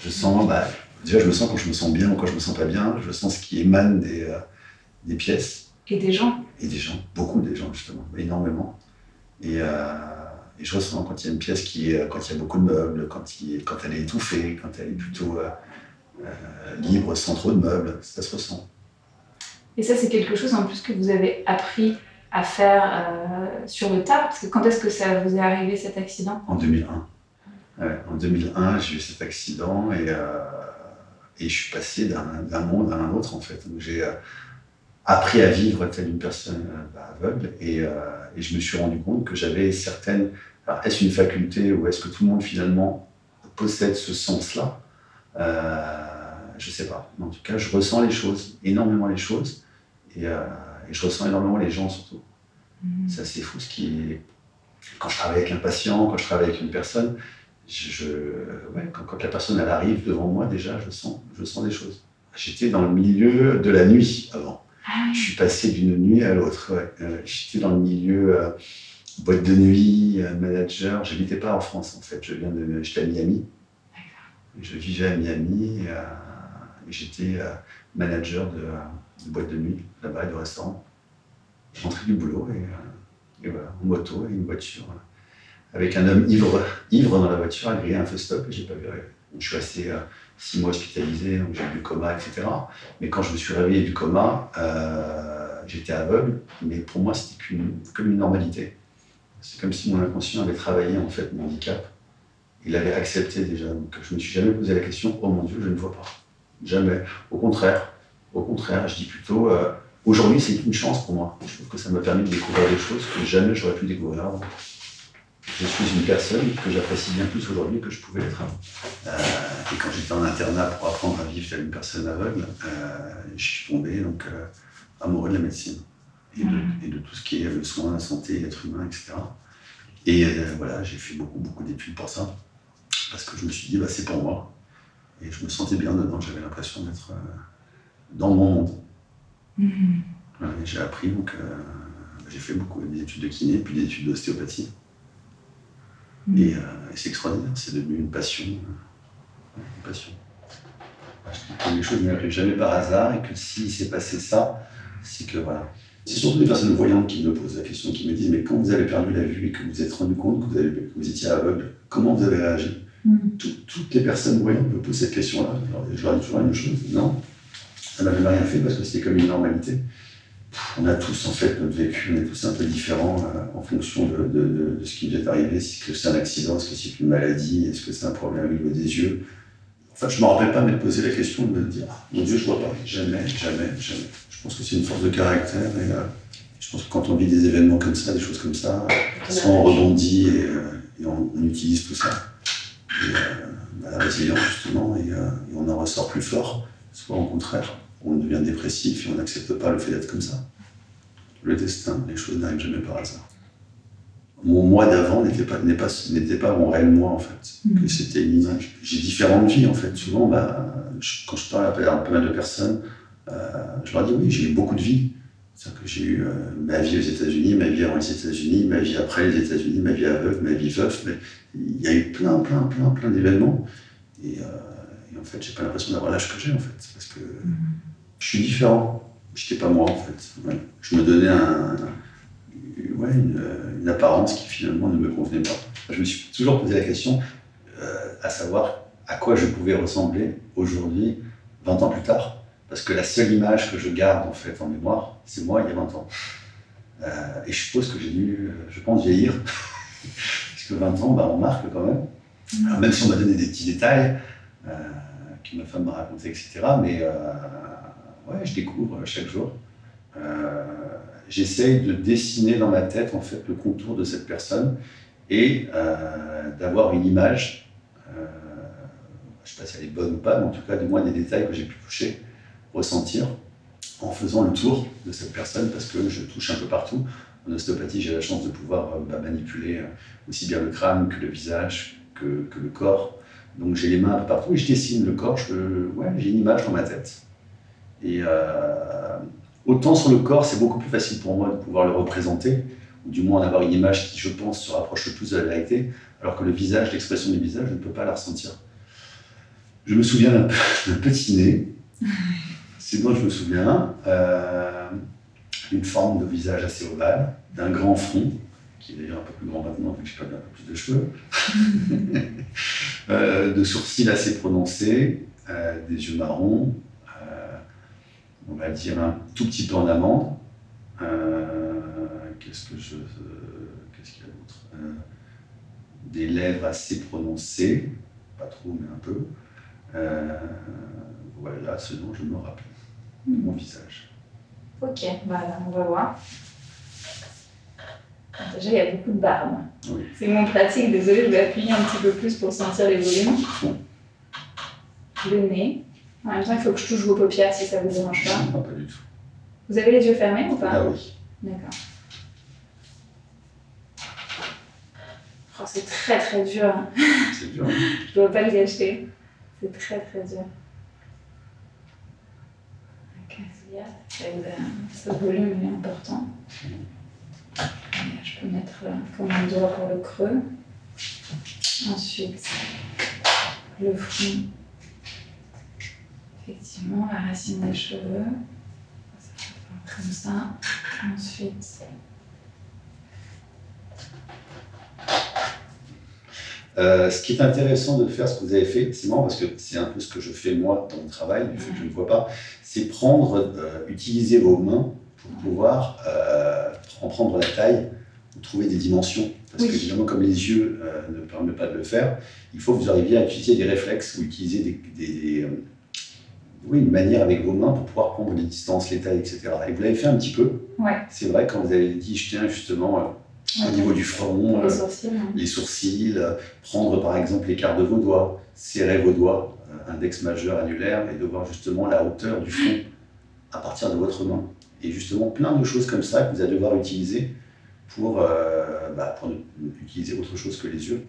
Je sens, bah, déjà, je me sens quand je me sens bien ou quand je me sens pas bien. Je sens ce qui émane des, euh, des pièces. Et des gens. Et des gens, beaucoup des gens, justement, énormément. Et, euh, et je ressens quand il y a une pièce qui est, quand il y a beaucoup de meubles, quand, il, quand elle est étouffée, quand elle est plutôt euh, libre, sans trop de meubles, ça se ressent. Et ça, c'est quelque chose en plus que vous avez appris à faire sur le tas Parce que quand est-ce que ça vous est arrivé cet accident? En 2001. En 2001, j'ai eu cet accident et, euh, et je suis passé d'un monde à un autre en fait. J'ai euh, appris à vivre telle une personne bah, aveugle et, et, je me suis rendu compte que j'avais certaines. Est-ce une faculté ou est-ce que tout le monde finalement possède ce sens-là? Je ne sais pas. Mais en tout cas, je ressens les choses, énormément les choses. Et, et je ressens énormément les gens surtout. Mmh. C'est assez fou ce qui est... Quand je travaille avec un patient, quand je travaille avec une personne, je, ouais, quand, la personne elle arrive devant moi, déjà, je sens, je sens des choses. J'étais dans le milieu de la nuit avant. Ah. Je suis passé d'une nuit à l'autre. Ouais. Euh, J'étais dans le milieu euh, boîte de nuit, euh, manager. Je n'habitais pas en France en fait. Je viens de, j'étais à Miami. Je vivais à Miami et, j'étais manager de, de boîte de nuit, là-bas, de restaurant. Je rentrais du boulot et, et, voilà, en moto et une voiture. Avec un homme ivre, ivre dans la voiture, a grillé un feu stop et j'ai pas vu Je suis resté euh, six mois hospitalisé, donc j'ai eu du coma, etc. Mais quand je me suis réveillé du coma, euh, j'étais aveugle, mais pour moi c'était comme une normalité. C'est comme si mon inconscient avait travaillé en fait mon handicap. Il avait accepté déjà. Donc je me suis jamais posé la question, oh mon Dieu, je ne vois pas. Jamais. Au contraire, au contraire, je dis plutôt, euh, aujourd'hui c'est une chance pour moi. Je trouve que ça m'a permis de découvrir des choses que jamais j'aurais pu découvrir avant. Je suis une personne que j'apprécie bien plus aujourd'hui que je pouvais l'être avant. Euh, et quand j'étais en internat pour apprendre à vivre telle une personne aveugle, euh, je suis tombé donc, amoureux de la médecine et de, tout ce qui est le soin, la santé, l'être humain, etc. Et voilà, j'ai fait beaucoup, beaucoup d'études pour ça, parce que je me suis dit, bah, c'est pour moi. Et je me sentais bien dedans, j'avais l'impression d'être dans mon monde. Mhm. j'ai appris, donc euh, j'ai fait beaucoup d'études de kiné, puis des études d'ostéopathie. Euh, et, c'est extraordinaire, c'est devenu une passion. Euh, une passion. Je les choses n'arrivent jamais par hasard et que s'il s'est passé ça, c'est que voilà. C'est surtout des personnes voyantes qui me posent la question, qui me disent Mais quand vous avez perdu la vue et que vous vous êtes rendu compte que vous, avez, que vous étiez aveugle, comment vous avez réagi? Mhm. Toutes les personnes voyantes me posent cette question-là. Je leur dis toujours la même chose Non, ça n'avait rien fait parce que c'était comme une normalité. On a tous en fait notre vécu, on est tous un peu différents euh, en fonction de, ce qui nous est arrivé. Est-ce que c'est un accident, est-ce que c'est une maladie, est-ce que c'est un problème au niveau des yeux? Enfin, je ne me rappelle pas de me poser la question de me dire ah, Mon Dieu, je vois pas. Jamais, jamais, jamais. Je pense que c'est une force de caractère. Et, euh, je pense que quand on vit des événements comme ça, des choses comme ça, soit on rebondit et, euh, on, utilise tout ça. Et, bah, la résilience, justement, et, et on en ressort plus fort, soit au contraire on devient dépressif et on n'accepte pas le fait d'être comme ça. Le destin, les choses n'arrivent jamais par hasard. Mon moi d'avant n'était pas, pas, n'était pas mon réel moi, en fait. Mm. C'était une image. J'ai différentes vies, en fait. Souvent, bah, quand je parle à pas mal de personnes, euh, je leur dis oui, j'ai eu beaucoup de vies. C'est-à-dire que j'ai eu euh, ma vie aux États-Unis, ma vie avant les États-Unis, ma vie après les États-Unis, ma vie aveugle, ma vie veuf. Mais il y a eu plein, plein, plein, plein d'événements. Et, euh, en fait, j'ai pas l'impression d'avoir l'âge que j'ai, en fait. Parce que. Mm je suis différent. Je n'étais pas moi, en fait. Je me donnais un, ouais, une, apparence qui finalement ne me convenait pas. Je me suis toujours posé la question euh, à savoir à quoi je pouvais ressembler aujourd'hui, 20 ans plus tard. Parce que la seule image que je garde en fait en mémoire, c'est moi il y a 20 ans. Euh, et je suppose que j'ai dû, euh, je pense, vieillir. Parce que 20 ans, bah, on marque quand même. Alors, même si on m'a donné des petits détails que ma femme m'a raconté, etc. Mais ouais, je découvre chaque jour. Euh, J'essaye de dessiner dans ma tête en fait le contour de cette personne et euh, d'avoir une image. Euh, je ne sais pas si elle est bonne ou pas, mais en tout cas, du moins des détails que j'ai pu toucher, ressentir en faisant le tour de cette personne parce que je touche un peu partout. En ostéopathie, j'ai la chance de pouvoir bah, manipuler aussi bien le crâne que le visage, que, que le corps. Donc j'ai les mains un peu partout et je dessine le corps. ouais, j'ai une image dans ma tête. Et euh, autant sur le corps, c'est beaucoup plus facile pour moi de pouvoir le représenter, ou du moins d'avoir une image qui, je pense, se rapproche le plus de la vérité, alors que le visage, l'expression du visage, je ne peux pas la ressentir. Je me souviens d'un petit nez. Dont je me souviens. Euh, une forme de visage assez ovale, d'un grand front, qui est d'ailleurs un peu plus grand maintenant vu que j'ai perdu un peu plus de cheveux, euh, de sourcils assez prononcés, euh, des yeux marrons, euh, on va dire un tout petit peu en amande. Qu'est-ce que je. Qu'est-ce qu'il y a d'autre? Des lèvres assez prononcées, pas trop, mais un peu. voilà ce dont je me rappelle, mon visage. Ok, voilà, on va voir. Déjà, il y a beaucoup de barbe. C'est mon pratique, désolé, je vais appuyer un petit peu plus pour sentir les volumes. Le nez. En même temps, il faut que je touche vos paupières si ça vous dérange pas. Non, pas du tout. Vous avez les yeux fermés ou pas? Ah oui. D'accord. Oh, c'est très très dur. C'est dur. Hein. je ne dois pas le gâcher. C'est très très dur. ce volume est important. Je peux mettre comme un doigt pour le creux. Ensuite, le front. Effectivement, la racine des cheveux. Comme ça. Ensuite, Euh, ce qui est intéressant de faire ce que vous avez fait, marrant parce que c'est un peu ce que je fais moi dans mon travail, du fait que je ne vois pas, c'est prendre, euh, utiliser vos mains pour pouvoir euh, en prendre la taille, trouver des dimensions. Parce que évidemment, comme les yeux ne permettent pas de le faire, il faut que vous arriviez à utiliser des réflexes ou utiliser des, oui, une manière avec vos mains pour pouvoir prendre les distances, les tailles, etc. Et vous l'avez fait un petit peu. Ouais. C'est vrai quand vous avez dit, je tiens justement au niveau du front, les sourcils, les sourcils, prendre par exemple l'écart de vos doigts, serrer vos doigts, euh, index majeur, annulaire, et de voir justement la hauteur du front à partir de votre main. Et justement plein de choses comme ça que vous allez devoir utiliser pour, euh, bah, pour utiliser autre chose que les yeux.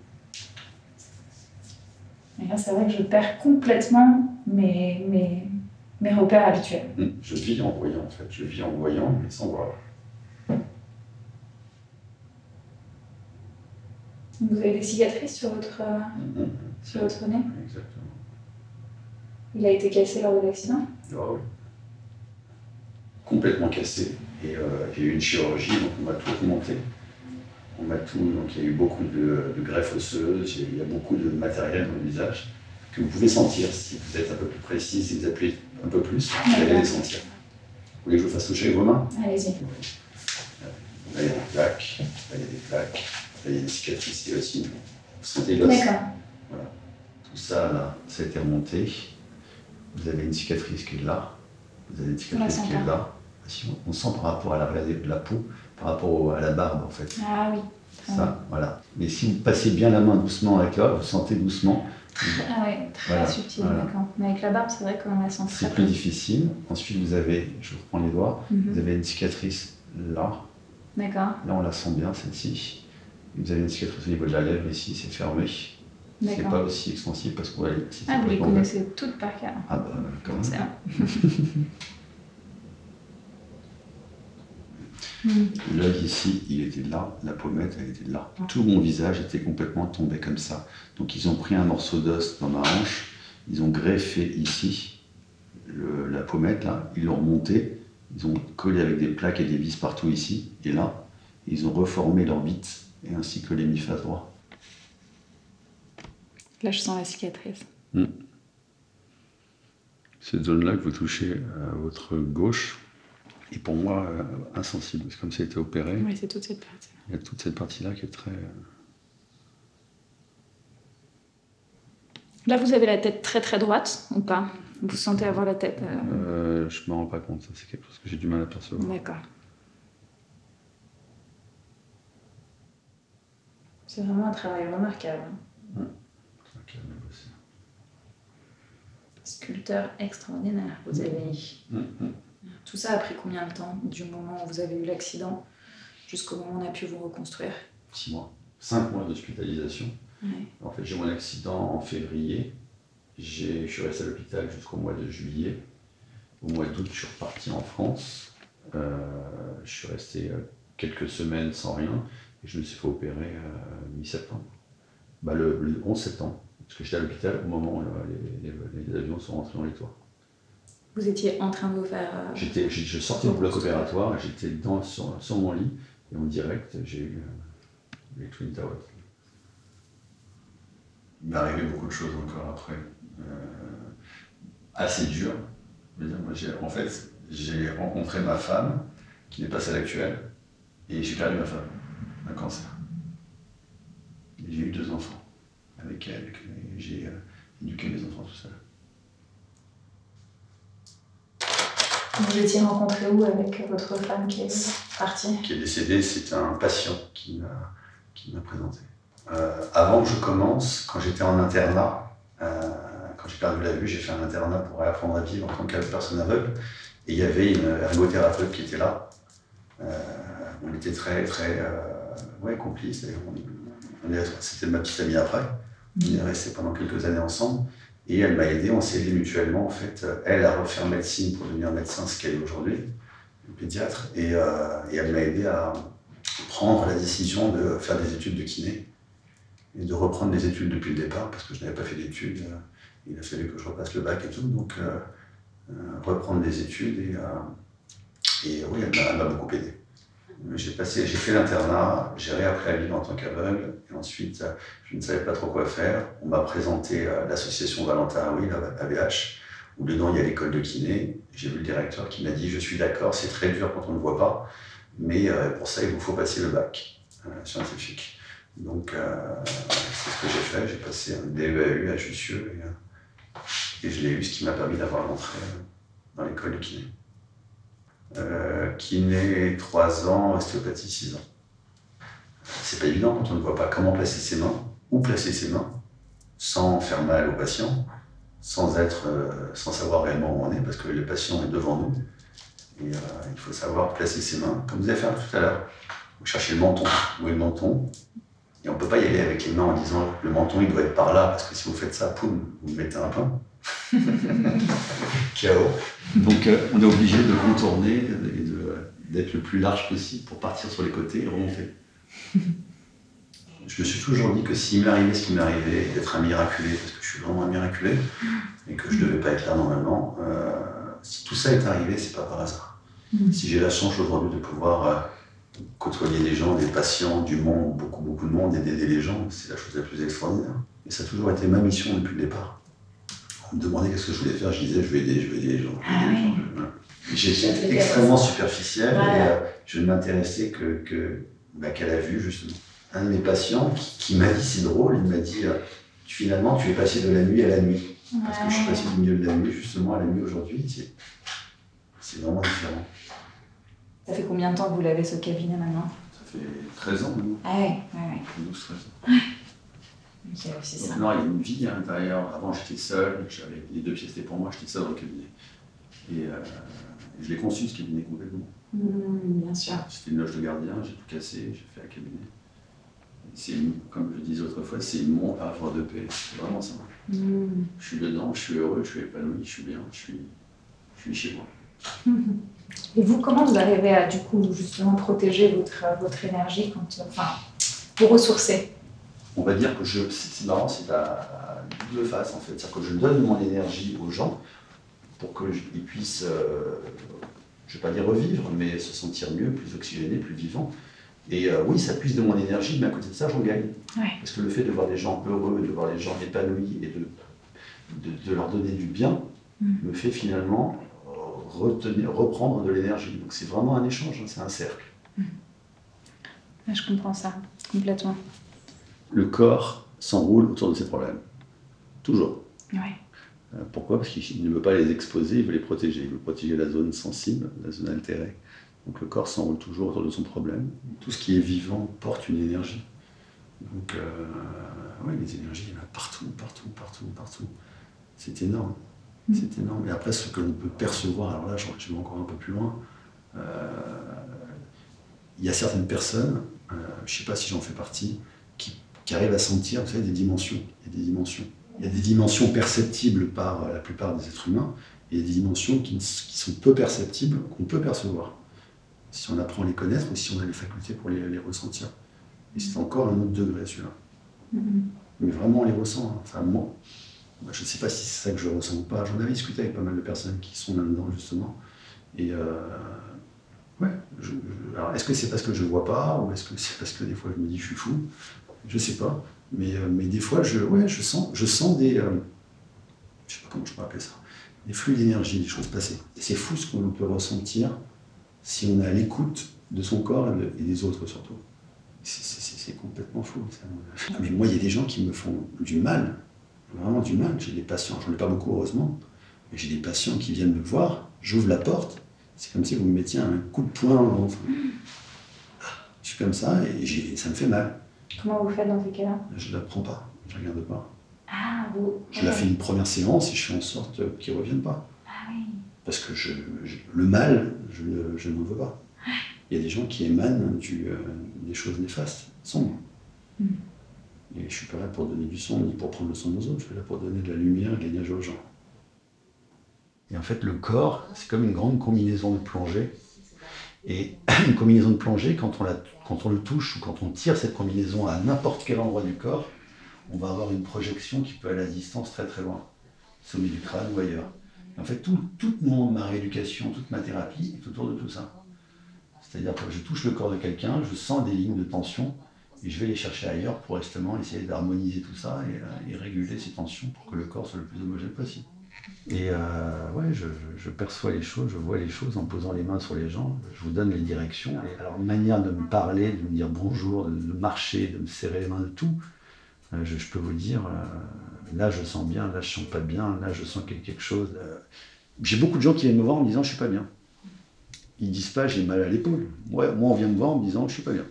Et là, c'est vrai que je perds complètement mes, mes, mes repères habituels. Hum, je vis en voyant, en fait. Je vis en voyant, mais sans voir. Vous avez des cicatrices sur votre, mm-hmm. sur votre nez? Exactement. Il a été cassé lors de l'accident? Ah oui. Complètement cassé. Et euh, il y a eu une chirurgie, donc on m'a tout remonté. On m'a tout, donc il y a eu beaucoup de, de greffes osseuses, il y a beaucoup de matériel dans le visage que vous pouvez sentir si vous êtes un peu plus précis, si vous appuyez un peu plus, vous allez les sentir. Vous voulez que je vous fasse toucher vos mains? Allez-y. Là, il y a des plaques, là, il y a des plaques. Il y a des cicatrices ici aussi. Vous sentez l'os D'accord. Voilà. Tout ça, là, ça a été remonté. Vous avez une cicatrice qui est là. Vous avez une cicatrice qui est là. On sent par rapport à la, de la peau, par rapport à la barbe, en fait. Ah oui. Ça, voilà. Mais si vous passez bien la main doucement avec là, vous sentez doucement. Ah oui, très subtil, d'accord. Mais avec la barbe, c'est vrai qu'on la sent très C'est plus difficile. Ensuite, vous avez, je vous reprends les doigts, mhm. vous avez une cicatrice là. D'accord. Là, on la sent bien, celle-ci. Vous avez une cicatrice au niveau de la lèvre ici, c'est fermé. C'est pas aussi extensive parce que Ah, vous les connaissez toutes par cœur. Ah bah, quand même. L'œil ici, il était là, la pommette, elle était là. Ah. Tout mon visage était complètement tombé comme ça. Donc ils ont pris un morceau d'os dans ma hanche, ils ont greffé ici la pommette, là, ils l'ont remonté, ils ont collé avec des plaques et des vis partout ici, et là, ils ont reformé l'orbite et ainsi que l'hémiphase droit. Là, je sens la cicatrice. Hmm. Cette zone-là que vous touchez à votre gauche est pour moi euh, insensible. C'est comme si elle était opérée. Oui, c'est toute cette partie. Il y a toute cette partie-là qui est très. Euh, Là, vous avez la tête très très droite ou pas? Vous sentez avoir la tête euh... euh je me rends pas compte, c'est quelque chose que j'ai du mal à percevoir. D'accord. C'est vraiment un travail remarquable. Mmh. Sculpteur extraordinaire, vous avez mmh. Tout ça a pris combien de temps du moment où vous avez eu l'accident jusqu'au moment où on a pu vous reconstruire Six mois. Cinq mois d'hospitalisation. En fait, j'ai eu mon accident en février. Je suis resté à l'hôpital jusqu'au mois de juillet. Au mois d'août, je suis reparti en France. Euh, je suis resté euh, quelques semaines sans rien. Et je me suis fait opérer euh, mi-septembre. Bah, le, 11 septembre. Parce que j'étais à l'hôpital au moment où les, avions sont rentrés dans les toits. Vous étiez en train de vous faire. Euh, j'étais, je sortais du bloc opératoire, j'étais dans, sur, mon lit, et en direct, j'ai eu euh, les Twin Towers. Il m'est arrivé beaucoup de choses encore après. Euh, assez dur. en fait, j'ai rencontré ma femme, qui n'est pas celle actuelle, et j'ai perdu ma femme, un cancer. J'ai eu deux enfants avec elle, j'ai éduqué mes enfants tout seul. Vous étiez rencontré où avec votre femme qui est partie? Qui est décédée, c'est un patient qui m'a présenté. Euh, avant que je commence, quand j'étais en internat, euh, quand j'ai perdu la vue, j'ai fait un internat pour apprendre à vivre en tant que personne aveugle. Et il y avait une ergothérapeute qui était là. Euh, on était très, très complices. C'était ma petite amie après. On est restés pendant quelques années ensemble. Et elle m'a aidé, on s'est aidé mutuellement. En fait, elle a refait médecine pour devenir médecin, ce qu'elle est aujourd'hui, pédiatre. Et, et elle m'a aidé à prendre la décision de faire des études de kiné et de reprendre les études depuis le départ, parce que je n'avais pas fait d'études. Euh, il a fallu que je repasse le bac et tout. Donc, euh, euh, reprendre les études. Et, et oui, elle m'a beaucoup aidé. J'ai passé, j'ai fait l'internat, j'ai réappris à vivre en tant qu'aveugle, et ensuite je ne savais pas trop quoi faire. On m'a présenté l'association Valentin oui, la AVH, où dedans il y a l'école de kiné. J'ai vu le directeur qui m'a dit Je suis d'accord, c'est très dur quand on ne voit pas, mais pour ça il vous faut passer le bac scientifique. Donc, euh, c'est ce que j'ai fait. J'ai passé un DEAU à Jussieu et, euh, et je l'ai eu, ce qui m'a permis d'avoir l'entrée euh, dans l'école de kiné. Euh, kiné 3 ans, ostéopathie 6 ans. C'est pas évident quand on ne voit pas comment placer ses mains, où placer ses mains, sans faire mal au patient, sans, être, sans savoir réellement où on est, parce que le patient est devant nous. Et il faut savoir placer ses mains, comme vous avez fait tout à l'heure. Vous cherchez le menton. Où est le menton? Et on ne peut pas y aller avec les mains en disant le menton il doit être par là, parce que si vous faites ça, poum, vous mettez un pain. Chaos. Donc euh, on est obligé de contourner et d'être le plus large possible pour partir sur les côtés et remonter. je me suis toujours dit que s'il m'arrivait ce qui m'est arrivé, d'être un miraculé, parce que je suis vraiment un miraculé, et que je ne devais pas être là normalement, euh, si tout ça est arrivé, c'est pas par hasard. Mm. Si j'ai la chance aujourd'hui de pouvoir euh, côtoyer des gens, des patients, du monde, beaucoup, beaucoup de monde et d'aider les gens, c'est la chose la plus extraordinaire. Et ça a toujours été ma mission depuis le départ. Me demandait qu'est-ce que je voulais faire, je disais je vais aider, je vais aider les gens. Ah J'étais extrêmement superficiel et euh, je ne m'intéressais que, que bah, qu'à la vue, justement. Un de mes patients qui, m'a dit c'est drôle, il m'a dit euh, finalement tu es passé de la nuit à la nuit. Parce que je suis passé du milieu de la nuit justement à la nuit aujourd'hui. C'est vraiment différent. Ça fait combien de temps que vous l'avez ce cabinet maintenant? Ça fait 13 ans maintenant. Ah ouais, ouais, ouais. 12, 13 ans. Ouais. Ok, aussi ça. Non, il y a une vie à l'intérieur. Avant, j'étais seul, j'avais les deux pièces étaient pour moi, j'étais seul dans le cabinet. Et euh, je l'ai conçu ce cabinet complètement. Mmh, bien sûr. C'était une loge de gardien, j'ai tout cassé, j'ai fait un cabinet. C'est comme je disais autrefois, c'est à avoir de paix. C'est vraiment ça. Mmh. Je suis dedans, je suis heureux, je suis épanoui, je suis bien, je suis, je suis chez moi. Et vous, comment vous arrivez à du coup justement protéger votre, votre énergie quand, enfin, vous ressourcer? On va dire que je, c'est marrant, c'est à, double face en fait. C'est-à-dire que je donne mon énergie aux gens pour qu'ils puissent, euh, je ne vais pas dire revivre, mais se sentir mieux, plus oxygénés, plus vivants. Et euh, oui, ça puise de mon énergie, mais à côté de ça, j'en gagne. Parce que le fait de voir des gens heureux, de voir les gens épanouis et de, de, leur donner du bien, mm. me fait finalement retenir, reprendre de l'énergie. Donc c'est vraiment un échange, hein, c'est un cercle. Mmh. Je comprends ça complètement. Le corps s'enroule autour de ses problèmes. Toujours. Ouais. Euh, pourquoi? Parce qu'il ne veut pas les exposer, il veut les protéger. Il veut protéger la zone sensible, la zone altérée. Donc le corps s'enroule toujours autour de son problème. Tout ce qui est vivant porte une énergie. Donc, euh, oui, les énergies, il y en a partout, partout, partout, partout. C'est énorme. Mm. C'est énorme. Et après, ce que l'on peut percevoir, alors là, je, vais encore un peu plus loin. Euh, il y a certaines personnes, euh, je ne sais pas si j'en fais partie, qui, arrivent à sentir vous savez, des dimensions. Il y a des dimensions. Il y a des dimensions perceptibles par la plupart des êtres humains, et il y a des dimensions qui, sont peu perceptibles, qu'on peut percevoir. Si on apprend à les connaître ou si on a les facultés pour les, ressentir. Et c'est encore un autre degré celui-là. Mm-hmm. mais vraiment on les ressent. Hein. Enfin, moi, je ne sais pas si c'est ça que je ressens ou pas. J'en avais discuté avec pas mal de personnes qui sont là-dedans, justement. Et euh, ouais, alors est-ce que c'est parce que je ne vois pas, ou est-ce que c'est parce que des fois je me dis je suis fou? Je sais pas. Mais, euh, mais des fois, je, ouais, je, sens, je sens des. Euh, je sais pas comment je peux appeler ça. Des flux d'énergie, des choses passées. C'est fou ce qu'on peut ressentir si on est à l'écoute de son corps et, des autres surtout. C'est complètement fou. Mais moi, il y a des gens qui me font du mal, vraiment du mal. J'ai des patients, j'en ai pas beaucoup heureusement, mais j'ai des patients qui viennent me voir, j'ouvre la porte, c'est comme si vous me mettiez un coup de poing dans le Je suis comme ça et ça me fait mal. Comment vous faites dans ces cas-là Je ne la prends pas, je ne regarde pas. Ah, vous. Je la fais une première séance et je fais en sorte qu'ils ne reviennent pas. Ah oui. Parce que je, le mal, je, je n'en veux pas. Il y a des gens qui émanent du, euh, des choses néfastes, sombres. Hmm. Et je ne suis pas là pour donner du son ni pour prendre le son aux autres, je suis là pour donner de la lumière, de l'énergie aux gens. Et en fait, le corps, c'est comme une grande combinaison de plongée. Et une combinaison de plongée, quand on, le touche ou quand on tire cette combinaison à n'importe quel endroit du corps, on va avoir une projection qui peut aller à distance très très loin, sommet du crâne ou ailleurs. en fait, tout, toute mon, ma rééducation, toute ma thérapie est autour de tout ça. C'est-à-dire que je touche le corps de quelqu'un, je sens des lignes de tension, et je vais les chercher ailleurs pour justement essayer d'harmoniser tout ça et, et, réguler ces tensions pour que le corps soit le plus homogène possible. Et euh, ouais, je, perçois les choses, je vois les choses en posant les mains sur les gens, je vous donne les directions. Alors, manière de me parler, de me dire bonjour, de, marcher, de me serrer les mains, de tout, euh, je, peux vous dire, euh, là je sens bien, là je sens pas bien, là je sens quelque chose. J'ai beaucoup de gens qui viennent me voir en me disant je suis pas bien. Ils disent pas j'ai mal à l'épaule. Ouais, moi on vient me voir en me disant je suis pas bien.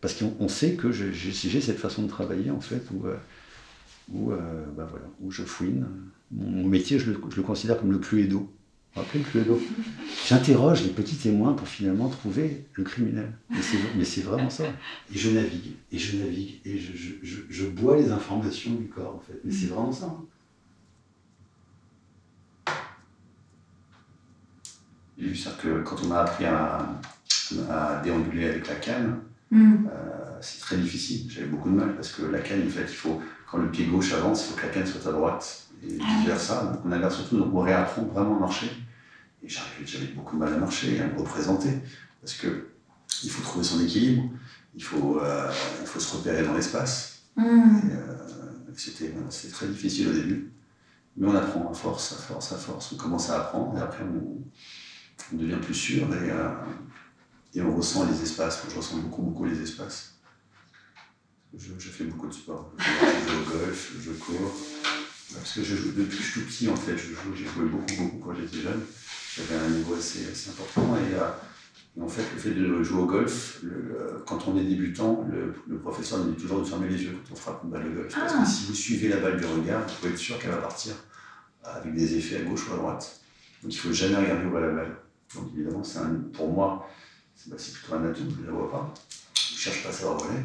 Parce qu'on sait que j'ai cette façon de travailler en fait où, où, bah voilà, où je fouine mon métier, je le, considère comme le cluedo. Vous vous le cluedo J'interroge les petits témoins pour finalement trouver le criminel. Mais c'est vraiment ça. Et je navigue, et je navigue, et je, bois les informations du corps, en fait. Mais c'est vraiment ça. Hein. J'ai vu ça que quand on a appris à, déambuler avec la canne, mm. euh, c'est très difficile. J'avais beaucoup de mal parce que la canne, en fait, il faut, quand le pied gauche avance, il faut que la canne soit à droite et vice-versa. Donc on a surtout, donc on réapprend vraiment à marcher. Et j'avais beaucoup de mal à marcher, à me représenter, parce que il faut trouver son équilibre, il faut, euh, il faut se repérer dans l'espace. Mm. Euh, c'était très difficile au début, mais on apprend à force, à force, à force. On commence à apprendre, et après on, devient plus sûr, et, euh, et, on ressent les espaces. Moi, je ressens beaucoup, beaucoup les espaces. Je, je fais beaucoup de sport. Je joue au golf, je cours. Parce que je joue depuis que je suis tout petit, en fait. j'ai joué beaucoup, beaucoup quand j'étais jeune. J'avais un niveau assez, assez important. Et, euh, en fait, le fait de jouer au golf, le, quand on est débutant, le, professeur nous dit toujours de fermer les yeux quand on frappe une balle de golf. Parce que ah. si vous suivez la balle du regard, vous pouvez être sûr qu'elle va partir avec des effets à gauche ou à droite. Donc il ne faut jamais regarder où va la balle. Donc évidemment, un, pour moi, c'est bah, plutôt un atout, je ne la vois pas. Je ne cherche pas à savoir où elle est.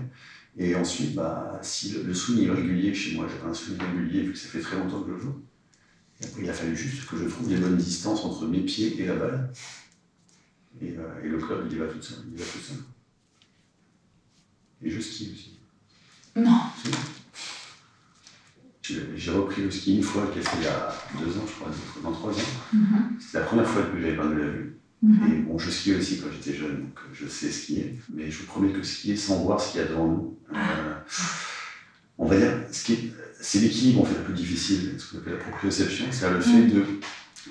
Et ensuite, bah, si le, swing est régulier chez moi, j'ai un swing régulier vu que ça fait très longtemps que je joue. Et après, il a fallu juste que je trouve les bonnes distances entre mes pieds et la balle. Et, euh, et le club, il y va tout seul. Il va tout seul. Et je skie aussi. Non. J'ai repris le ski une fois, qui a fait il y a deux ans, je crois, dans trois ans. Mm-hmm. C'était la première fois que j'avais perdu la vue. Mhm. Et bon, je skiais aussi quand j'étais jeune, donc je sais skier. Mais je vous promets que skier sans voir ce qu'il y a devant nous, euh, on va dire, c'est l'équilibre en fait le plus difficile, ce qu'on appelle la proprioception, c'est le fait mhm. de,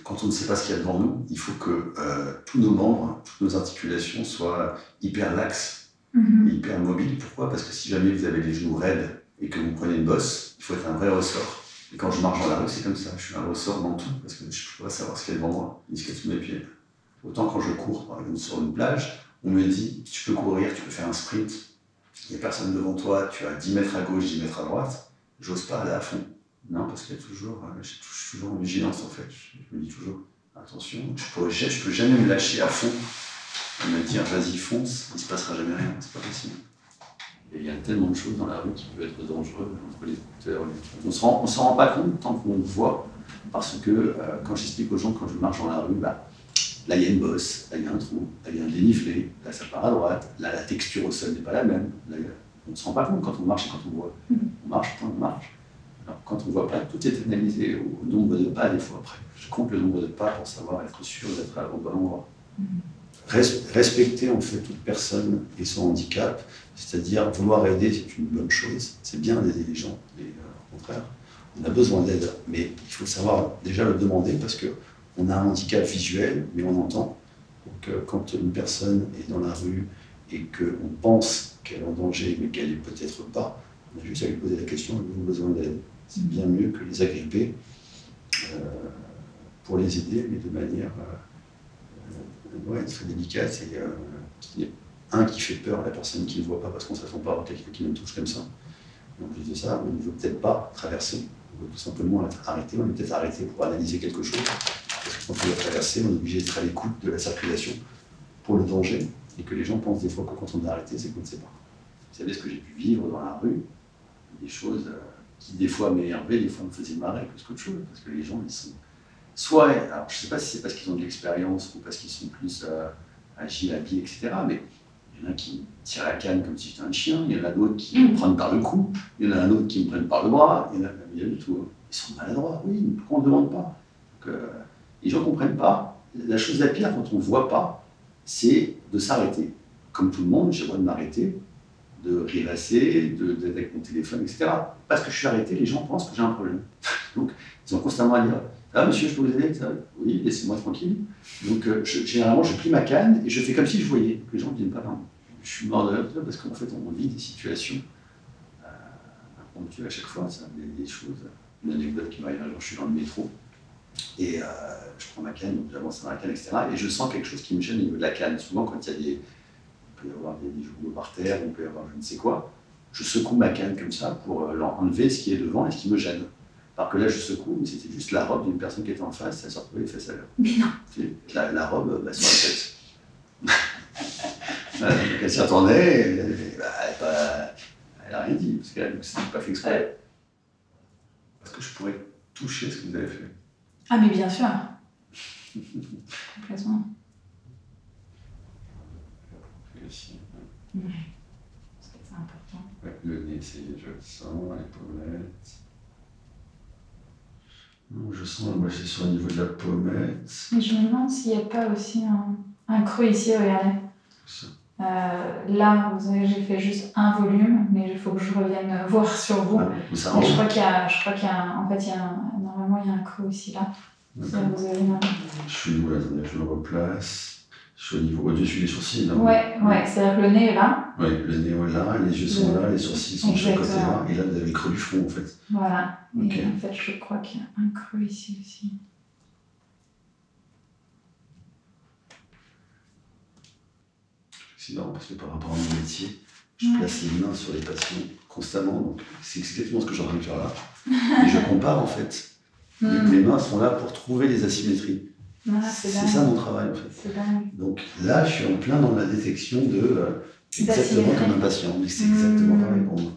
quand on ne sait pas ce qu'il y a devant nous, il faut que euh, tous nos membres, toutes nos articulations soient hyper laxes, mhm. hyper mobiles. Pourquoi? Parce que si jamais vous avez les genoux raides et que vous prenez une bosse, il faut être un vrai ressort. Et quand je marche dans la rue, c'est comme ça, je suis un ressort dans tout, parce que je ne peux pas savoir ce qu'il y a devant moi, ni ce qu'il y a sous mes pieds. Autant quand je cours, sur une plage, on me dit tu peux courir, tu peux faire un sprint, il n'y a personne devant toi, tu as 10 mètres à gauche, 10 mètres à droite, j'ose pas aller à fond. Non, parce qu'il y a toujours, euh, je suis toujours en vigilance en fait. Je me dis toujours, attention, je ne peux jamais me lâcher à fond et me dire vas-y fonce, il ne se passera jamais rien, c'est pas possible. Et il y a tellement de choses dans la rue qui peuvent être dangereuses entre les écouteurs. On ne s'en rend pas compte tant qu'on voit, parce que euh, quand j'explique aux gens, quand je marche dans la rue, bah, Là, il y a une bosse, là, il y a un trou, là, il y a un dénivelé, là, ça part à droite, là, la texture au sol n'est pas la même. On ne se rend pas compte quand on marche et quand on voit. On marche, on marche. Alors, quand on ne voit pas, tout est analysé au nombre de pas des fois après. Je compte le nombre de pas pour savoir être sûr d'être au bon endroit. Respecter en fait toute personne et son handicap, c'est-à-dire vouloir aider, c'est une bonne chose. C'est bien d'aider les gens, et, euh, au contraire, on a besoin d'aide, mais il faut savoir déjà le demander parce que on a un handicap visuel, mais on entend. Donc, euh, quand une personne est dans la rue et qu'on pense qu'elle est en danger, mais qu'elle n'est peut-être pas, on a juste à lui poser la question avez-vous besoin d'aide C'est bien mieux que les agripper euh, pour les aider, mais de manière ouais, très délicate et euh, qui, un qui fait peur à la personne qui ne voit pas parce qu'on ne s'attend pas à quelqu'un qui nous touche comme ça. En plus de ça, on ne veut peut-être pas traverser, on veut tout simplement être arrêté, on est peut-être arrêté pour analyser quelque chose. Quand on doit traverser, on est obligé d'être à l'écoute de la circulation pour le danger et que les gens pensent des fois que quand on est arrêté, c'est qu'on ne sait pas. Vous savez ce que j'ai pu vivre dans la rue, des choses euh, qui des fois m'énervaient, des fois me faisaient marrer plus qu'autre chose, parce que les gens, ils sont soit, alors je ne sais pas si c'est parce qu'ils ont de l'expérience ou parce qu'ils sont plus euh, agiles, habiles, etc. Mais il y en a qui tirent la canne comme si j'étais un chien, il y en a d'autres qui me prennent par le cou, il y en a un autre qui me prennent par le bras, il y en a, il y du tout. Hein. Ils sont maladroits, oui, pourquoi on ne demande pas? Euh, Les gens ne comprennent pas. La chose la pire quand on ne voit pas, c'est de s'arrêter. Comme tout le monde, j'ai le droit de m'arrêter, de rêvasser, d'être avec mon téléphone, etc. Parce que je suis arrêté, les gens pensent que j'ai un problème. Donc, ils ont constamment à dire ah, monsieur, je peux vous aider? Oui, laissez-moi tranquille. Donc, euh, généralement, je plie ma canne et je fais comme si je voyais. Que les gens ne viennent pas voir. Je suis mort de la parce qu'en fait, on vit des situations euh, impromptues à chaque fois. Des choses. Une anecdote qui m'arrive un jour, je suis dans le métro et euh, je prends ma canne, donc j'avance dans la canne, etc. Et je sens quelque chose qui me gêne au niveau de la canne. Souvent, quand il y a des. Il peut y avoir des bijoux par terre, il peut y avoir je ne sais quoi. Je secoue ma canne comme ça pour enlever ce qui est devant et ce qui me gêne. Alors que là, je secoue, mais c'était juste la robe d'une personne qui était en face, elle se retrouvait les fesses à l'heure. Mais non. La, la robe bah, sur la tête. elle s'y attendait, elle, bah, elle, a rien dit, parce qu'elle n'a pas fait exprès. Est-ce que je pourrais toucher ce que vous avez fait? Ah, mais bien sûr. Complètement. Ouais. C'est important. Ouais, le nez, c'est, je le sens, les pommettes. Je sens, moi c'est sur le niveau de la pommette. Mais je me demande s'il n'y a pas aussi un, un, creux ici, regardez. Euh, là, vous avez, j'ai fait juste un volume, mais il faut que je revienne voir sur vous. Ah, je crois qu'il y a, je crois qu'il y a, en fait, il y a un, normalement il y a un creux ici là. vous avez je suis où là Je le replace. Je suis au niveau au-dessus des sourcils. Là, ouais, ouais. c'est-à-dire que le nez est là. Oui, le nez est là, les yeux sont là, les sourcils sont de chaque côté là, et là vous avez le creux du front en fait. Voilà. Et en fait, je crois qu'il y a un creux ici aussi. C'est marrant parce que par rapport à mon métier, je place les mains sur les patients constamment. Donc c'est exactement ce que j'ai en train de faire là. Et je compare en fait. Hmm. Mes mains sont là pour trouver les asymétries. Ah, c'est ça mon travail en fait. Donc là, je suis en plein dans la détection de euh, exactement comme un patient. Mais c'est exactement hmm. pareil pour moi.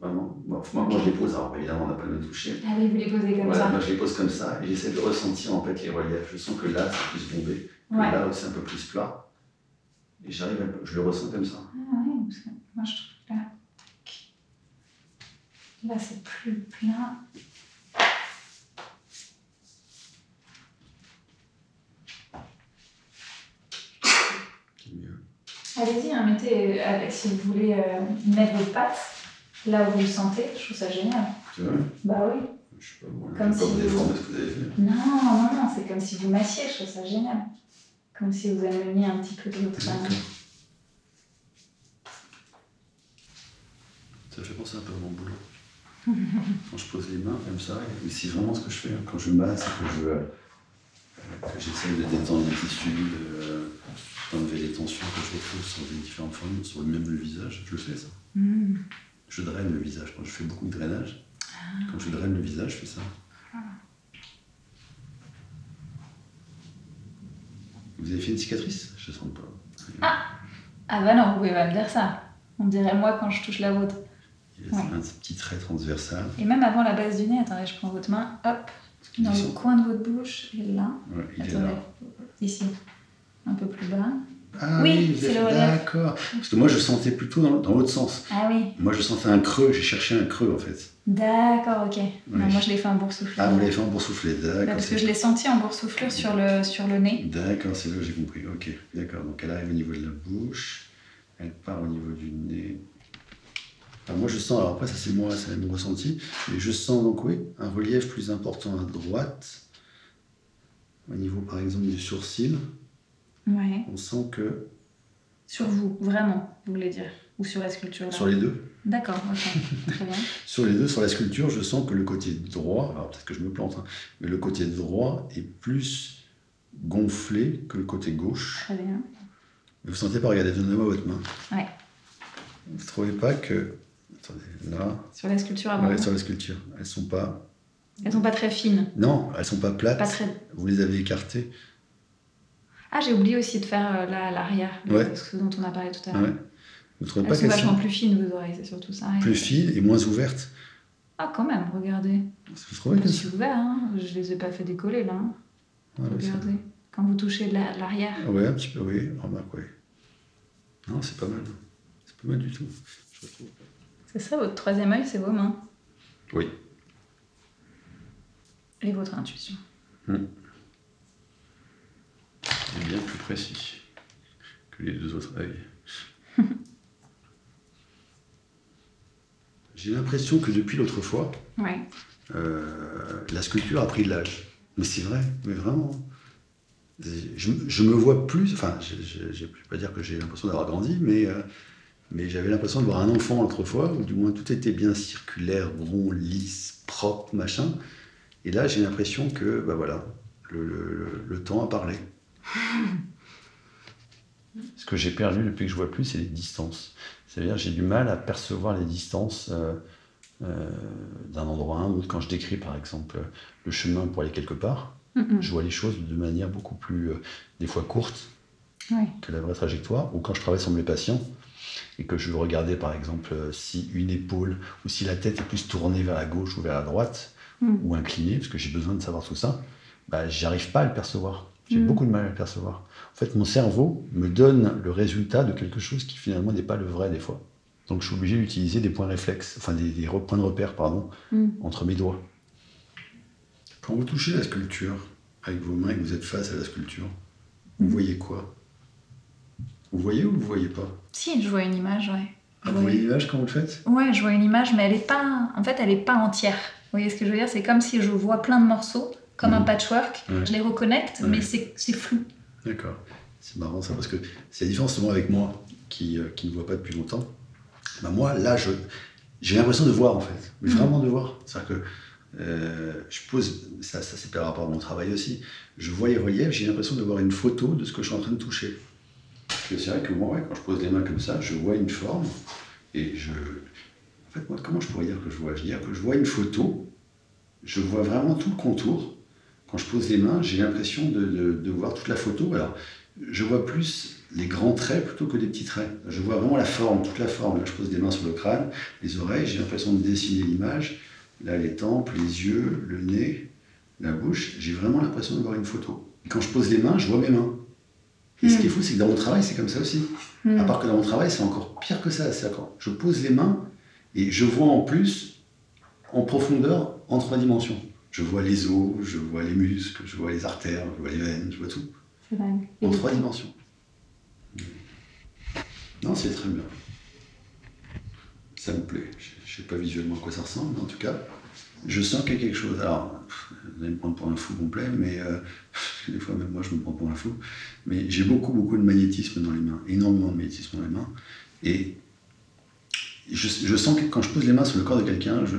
Vraiment. moi, moi, je les pose, alors évidemment, on n'a pas de me toucher. Ah oui, vous les posez comme ça Moi, je les pose comme ça et j'essaie de ressentir en fait les reliefs. Je sens que là, c'est plus bombé, que là, c'est un peu plus plat. Et j'arrive, à... je le ressens comme ça. Ah oui, parce que moi, je trouve que là, là c'est plus plat. Allez-y, hein, mettez, euh, si vous voulez euh, mettre votre patte là où vous le sentez, je trouve ça génial. C'est vrai? Bah oui. Je sais pas, moi, comme si vous... ce que vous avez fait. Non, non, non, c'est comme si vous massiez, je trouve ça génial. Comme si vous ameniez un petit peu de votre. Ça fait penser un peu à mon boulot. quand je pose les mains comme ça, et c'est vraiment ce que je fais. Hein. Quand je masse, que je j'essaie de détendre les tissus, d'enlever les tensions que je retrouve sur les différentes formes, sur le même le visage, je le fais ça. Mm. Je draine le visage. Quand je fais beaucoup de drainage, ah. quand je draine le visage, je fais ça. Ah. Vous avez fait une cicatrice? Je ne sens pas. Ah Ah bah non, vous pouvez pas me dire ça. On dirait moi quand je touche la vôtre. Il y a un petit trait transversal. Et même avant la base du nez, attendez, je prends votre main, hop, dans le coin de votre bouche, et là. Ouais, il est là. Ici. Un peu plus bas. Ah Oui, vous c'est le. D'accord. Parce que moi, je sentais plutôt dans, dans l'autre sens. Ah oui, Moi, je sentais un creux. J'ai cherché un creux, en fait. d'accord, ok. Non, Oui. moi je l'ai fait en boursouflure. Ah, vous l'avez fait en boursouflé. Bah, D'accord. parce que je l'ai senti en boursouflure sur le, sur le nez. D'accord, c'est là que j'ai compris. Ok, d'accord. Donc, elle arrive au niveau de la bouche. Elle part au niveau du nez. Enfin, moi, je sens, alors après, ça c'est moi, c'est mon ressenti, mais je sens donc, oui, un relief plus important à droite, au niveau par exemple du sourcil. Ouais. On sent que Sur vous, vraiment, vous voulez dire Ou sur la sculpture là sur les deux, D'accord, ok. Très bien. sur les deux, sur la sculpture, je sens que le côté droit, alors peut-être que je me plante, hein, mais le côté droit est plus gonflé que le côté gauche. Très bien. Mais vous sentez pas, regardez, donnez-moi votre main. Ouais. Vous trouvez pas que. Attendez, là, Sur la sculpture avant. ouais, sur la sculpture, elles sont pas. Elles sont pas très fines. Non, elles sont pas plates. Pas très. Vous les avez écartées. Ah, j'ai oublié aussi de faire euh, là, l'arrière, Ouais. ce dont on a parlé tout à l'heure. Ouais. Vous trouvez Elles pas sont vachement sont plus fines, vos oreilles, c'est surtout ça. plus fines et moins ouvertes Ah, quand même, regardez. Vous trouvez Je suis ouvert, hein. je les ai pas fait décoller là. hein. Regardez. Quand vous touchez la- l'arrière. Ouais, un petit peu, oui, remarque, oui. Non, c'est pas mal. C'est pas mal du tout. Je trouve. C'est ça, votre troisième œil, c'est vos mains. Oui. Et votre intuition. C'est bien plus précis que les deux autres œils. J'ai l'impression que depuis l'autre fois, Ouais. euh, la sculpture a pris de l'âge. Mais c'est vrai, mais vraiment. Je, je me vois plus, enfin, je ne vais pas dire que j'ai l'impression d'avoir grandi, mais, euh, mais j'avais l'impression de voir un enfant l'autre fois, où du moins tout était bien circulaire, rond, lisse, propre, machin. Et là, j'ai l'impression que, bah voilà, le, le- le- le temps a parlé. Ce que j'ai perdu depuis que je vois plus, c'est les distances. C'est-à-dire, j'ai du mal à percevoir les distances euh, euh, d'un endroit à un autre. Quand je décris, par exemple, le chemin pour aller quelque part, je vois les choses de manière beaucoup plus, euh, des fois courte, que la vraie trajectoire. Ou quand je travaille sur mes patients et que je veux regarder, par exemple, euh, si une épaule ou si la tête est plus tournée vers la gauche ou vers la droite Mhm. ou inclinée, parce que j'ai besoin de savoir tout ça, bah, j'arrive pas à le percevoir. J'ai Mhm. beaucoup de mal à le percevoir. En fait, mon cerveau me donne le résultat de quelque chose qui finalement n'est pas le vrai des fois. Donc je suis obligé d'utiliser des points réflexes, enfin des, points de repère, pardon, Mhm. entre mes doigts. Quand vous touchez la sculpture avec vos mains et que vous êtes face à la sculpture, vous voyez quoi? Vous voyez ou vous voyez pas? Si, je vois une image, ouais. Ah, Vous voyez l'image quand vous le faites? Ouais, je vois une image, mais elle est pas. En fait, elle est pas entière. Vous voyez ce que je veux dire? C'est comme si je vois plein de morceaux, comme un Mhm. patchwork. Ouais. Je les reconnecte, Ouais. mais c'est flou. D'accord. C'est marrant ça, parce que c'est la différence souvent avec moi, qui, euh, qui ne voit pas depuis longtemps. Bah, moi, là, je, j'ai l'impression de voir, en fait. Mais Mhm. vraiment de voir. C'est-à-dire que euh, je pose, ça, ça c'est par rapport à mon travail aussi, je vois les reliefs, j'ai l'impression de voir une photo de ce que je suis en train de toucher. C'est vrai que moi, quand je pose les mains comme ça, je vois une forme, et je... En fait, moi, comment je pourrais dire que je vois? Je veux dire que je vois une photo, je vois vraiment tout le contour. Quand je pose les mains, j'ai l'impression de, voir toute la photo. Alors, je vois plus les grands traits plutôt que des petits traits. Je vois vraiment la forme, toute la forme. Là, je pose des mains sur le crâne, les oreilles, j'ai l'impression de dessiner l'image. Là, les tempes, les yeux, le nez, la bouche. J'ai vraiment l'impression de voir une photo. Et quand je pose les mains, je vois mes mains. Et ce qui est fou, c'est que dans mon travail, c'est comme ça aussi. Mhm. À part que dans mon travail, c'est encore pire que ça. C'est je pose les mains et je vois en plus, en profondeur, en trois dimensions. Je vois les os, je vois les muscles, je vois les artères, je vois les veines, je vois tout. C'est dingue. En trois dimensions. Non, c'est très bien. Ça me plaît. Je ne sais pas visuellement à quoi ça ressemble, mais en tout cas, je sens qu'il y a quelque chose. Alors, vous allez me prendre pour un fou complet, mais euh, des fois, même moi, je me prends pour un fou. Mais j'ai beaucoup, beaucoup de magnétisme dans les mains, énormément de magnétisme dans les mains. Et je, sens que quand je pose les mains sur le corps de quelqu'un, je,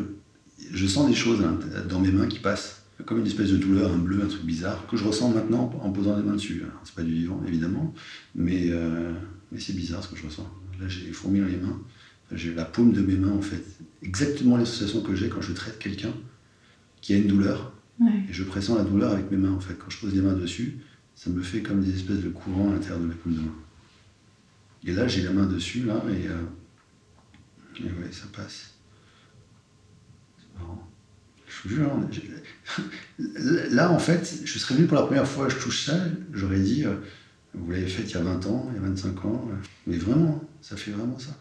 je sens des choses dans mes mains qui passent, comme une espèce de douleur, un bleu, un truc bizarre, que je ressens maintenant en posant les mains dessus. C'est pas du vivant, évidemment, mais, euh, mais c'est bizarre ce que je ressens. Là, j'ai les fourmis dans les mains, j'ai la paume de mes mains, en fait. Exactement l'association que j'ai quand je traite quelqu'un qui a une douleur, Ouais. et je pressens la douleur avec mes mains, en fait. Quand je pose les mains dessus, ça me fait comme des espèces de courants à l'intérieur de la paume de main. Et là, j'ai la main dessus, là, et, euh, et ouais, ça passe. C'est marrant. Je vous jure, hein, là, en fait, je serais venu pour la première fois, je touche ça, j'aurais dit, euh, Vous l'avez faite il y a 20 ans, il y a 25 ans. Mais vraiment, ça fait vraiment ça.